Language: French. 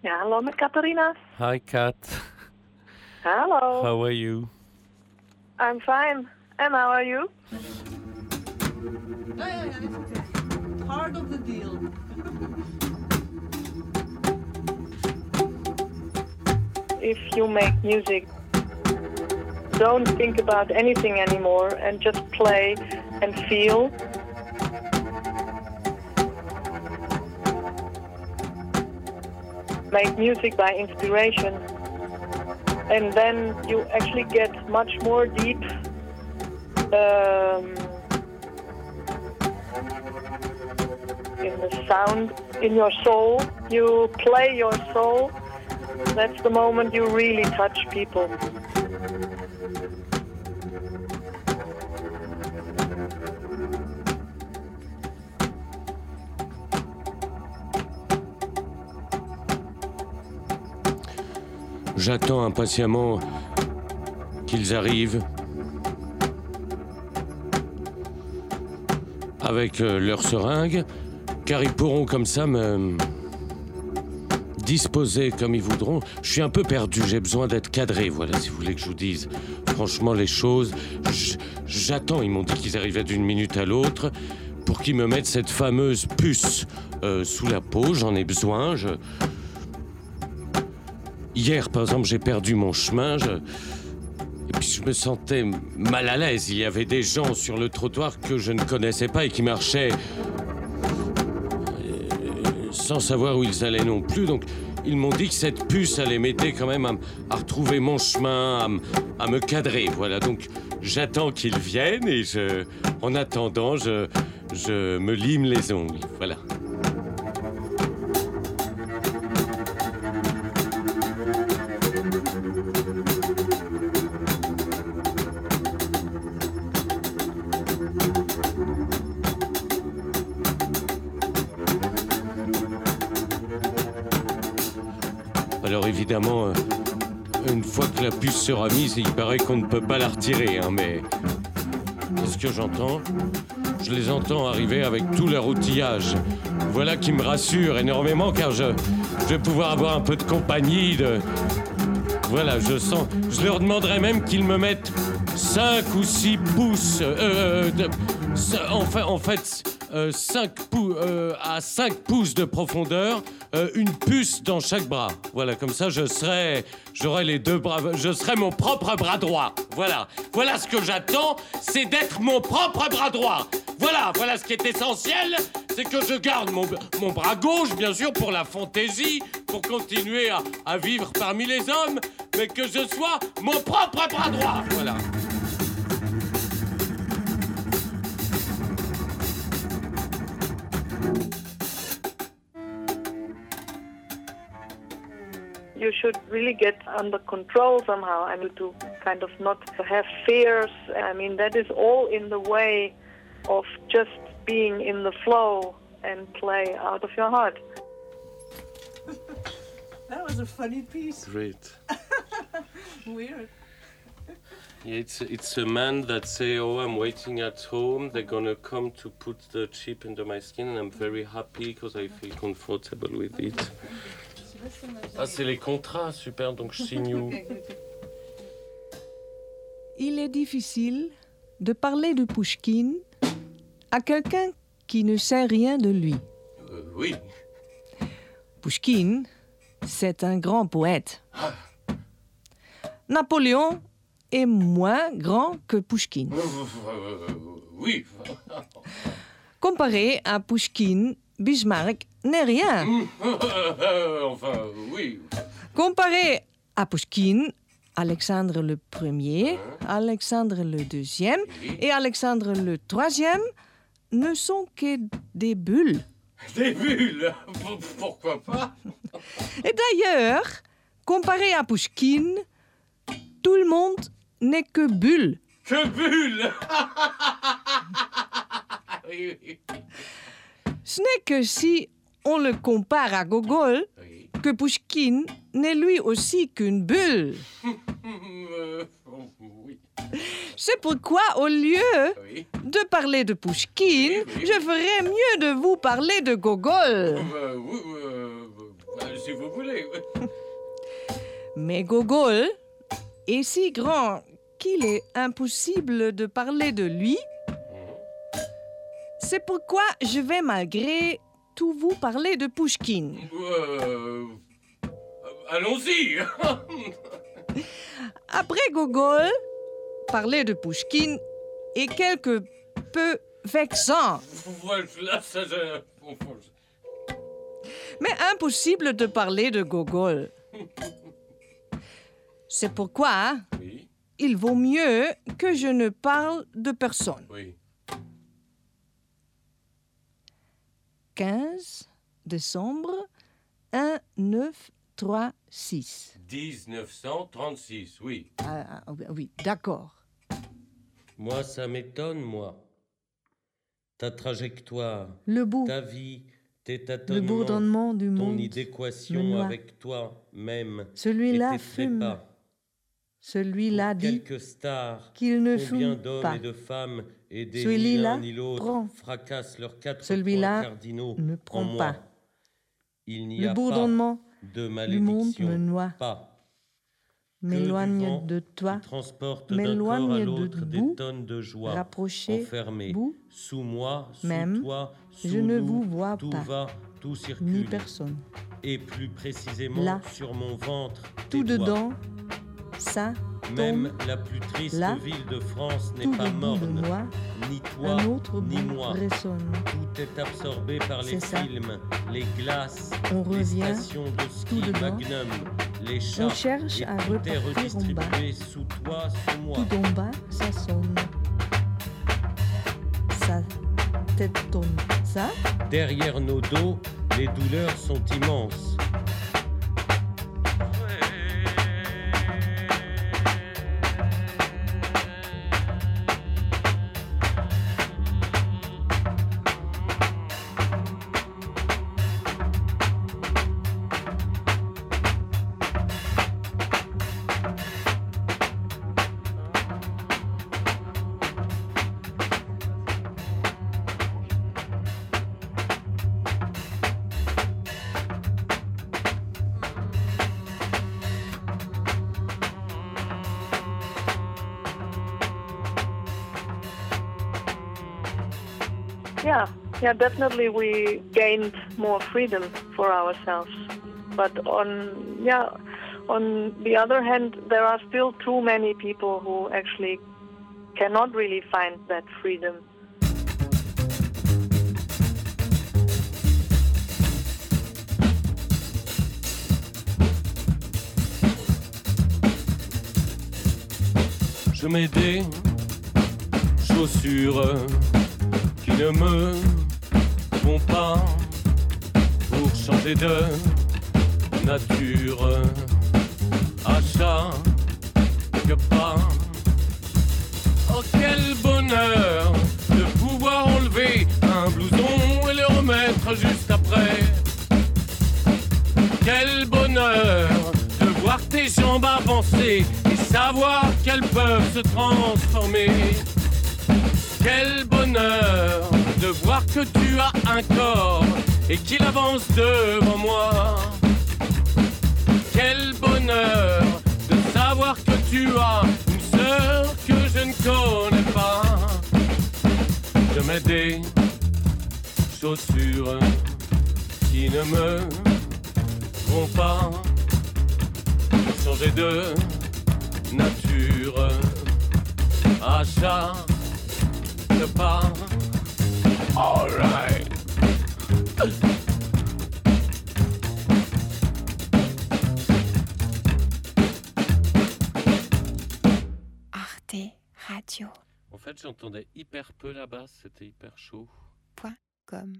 Ja, hallo met Katarina. Hi, Kat. Hello. How are you? I'm fine. And how are you? Ja, ja, ja, is oké. Hard of the deal. If you make music, don't think about anything anymore and just play and feel. Make music by inspiration. And then you actually get much more deep um, in the sound, in your soul. You play your soul. That's the moment you really touch people. J'attends impatiemment qu'ils arrivent avec euh, leur seringue, car ils pourront comme ça me disposer comme ils voudront. Je suis un peu perdu, j'ai besoin d'être cadré, voilà, si vous voulez que je vous dise. Franchement, les choses, j'attends, ils m'ont dit qu'ils arrivaient d'une minute à l'autre, pour qu'ils me mettent cette fameuse puce euh, sous la peau, j'en ai besoin, je... Hier, par exemple, j'ai perdu mon chemin. Et puis je me sentais mal à l'aise. Il y avait des gens sur le trottoir que je ne connaissais pas et qui marchaient euh, sans savoir où ils allaient non plus. Donc ils m'ont dit que cette puce allait m'aider quand même à, retrouver mon chemin, à, me cadrer. Voilà, donc j'attends qu'ils viennent et je, en attendant, je me lime les ongles. Voilà. Évidemment, euh, une fois que la puce sera mise, il paraît qu'on ne peut pas la retirer, hein, mais qu'est-ce que j'entends? Je les entends arriver avec tout leur outillage. Voilà qui me rassure énormément car je, vais pouvoir avoir un peu de compagnie. Voilà, je sens... Je leur demanderai même qu'ils me mettent 5 ou 6 pouces... euh, enfin, en fait, 5 pou- euh, à 5 pouces de profondeur, euh, une puce dans chaque bras. Voilà, comme ça, je serai, j'aurai les deux bras, je serai mon propre bras droit. Voilà, voilà ce que j'attends, c'est d'être mon propre bras droit. Voilà, voilà ce qui est essentiel, c'est que je garde mon, mon bras gauche, bien sûr, pour la fantaisie, pour continuer à, à vivre parmi les hommes, mais que je sois mon propre bras droit. Voilà. You should really get under control somehow. I mean, to kind of not have fears. I mean, that is all in the way of just being in the flow and play out of your heart. That was a funny piece. Great. Weird. Yeah, It's it's a man that say, "Oh, I'm waiting at home. They're gonna come to put the chip under my skin, and I'm very happy because I feel comfortable with it." Ah, c'est les contrats, super. Donc je signe où Il est difficile de parler de Pushkin à quelqu'un qui ne sait rien de lui. Euh, Oui. Pushkin, c'est un grand poète. Napoléon est moins grand que Pushkin. Euh, oui. Comparé à Pushkin, Bismarck n'est rien. enfin, oui. Comparé à Pushkin, Alexandre le Premier, Alexandre le Deuxième et Alexandre le Troisième ne sont que des bulles. Des bulles? Pourquoi pas? Et d'ailleurs, comparé à Pushkin, tout le monde n'est que bulle. Que oui, oui. Ce n'est que si on le compare à Gogol que Pushkin n'est lui aussi qu'une bulle. C'est pourquoi, au lieu Oui. de parler de Oui, oui. je ferais mieux de vous parler de Gogol. Euh, euh, euh, si vous voulez. Mais Gogol est si grand qu'il est impossible de parler de lui. C'est pourquoi je vais malgré tout vous parler de Pushkin. Euh, Allons-y. Après Gogol, parler de Pushkin est quelque peu vexant, mais impossible de parler de Gogol. C'est pourquoi Oui, il vaut mieux que je ne parle de personne. oui. 15 décembre 1 9 3 6. 1936, oui. Ah, ah, oui, d'accord. Moi, ça m'étonne, moi. Ta trajectoire, Le bout, ta vie, tes le tâtonnements, bourdonnement du ton monde. idéquation avec toi-même. Celui-là fume, trépas. celui-là dit Quelques stars, qu'il ne combien fume d'hommes pas. et de femmes Celui-là ni ni prend. fracassent leurs quatre Celui-là ne en prend pas. Il n'y Le a bourdonnement pas de du monde malédiction. me noie, Pas. m'éloigne de toi, m'éloigne de l'autre des tonnes de joie. rapproché, enfermés vous, sous moi, sous même, toi, sous je ne nous, vous vois tout pas, va, tout ni circule. personne. Et plus précisément Là, sur mon ventre, Tout dedans, ça Même la plus triste là, ville de France n'est pas morne. moi, Ni toi, un autre ni moi. résonne. Tout est absorbé par les ça. films, les glaces, On les revient, stations de ski tout. Magnum, les chats. on cherche et à tout est repartir en bas. redistribué sous toi, sous moi. Tout en bas, ça sonne. Sa tête tombe. Ça, Derrière nos dos, les douleurs sont immenses. Yeah, yeah, definitely we gained more freedom for ourselves. But on, yeah, on the other hand, there are still too many people who actually cannot really find that freedom. Je mets des chaussures ne me vont pas pour changer de nature. À chaque pas, oh quel bonheur de pouvoir enlever un blouson et le remettre juste après. Quel bonheur de voir tes jambes avancer et savoir qu'elles peuvent se transformer. Quel bonheur de voir que tu as un corps et qu'il avance devant moi. Quel bonheur de savoir que tu as une sœur que je ne connais pas. Je mets des chaussures qui ne me vont pas changer de nature à chaque pas. Alright. Arte Radio. En fait, j'entendais hyper peu la basse, c'était hyper chaud. Point com.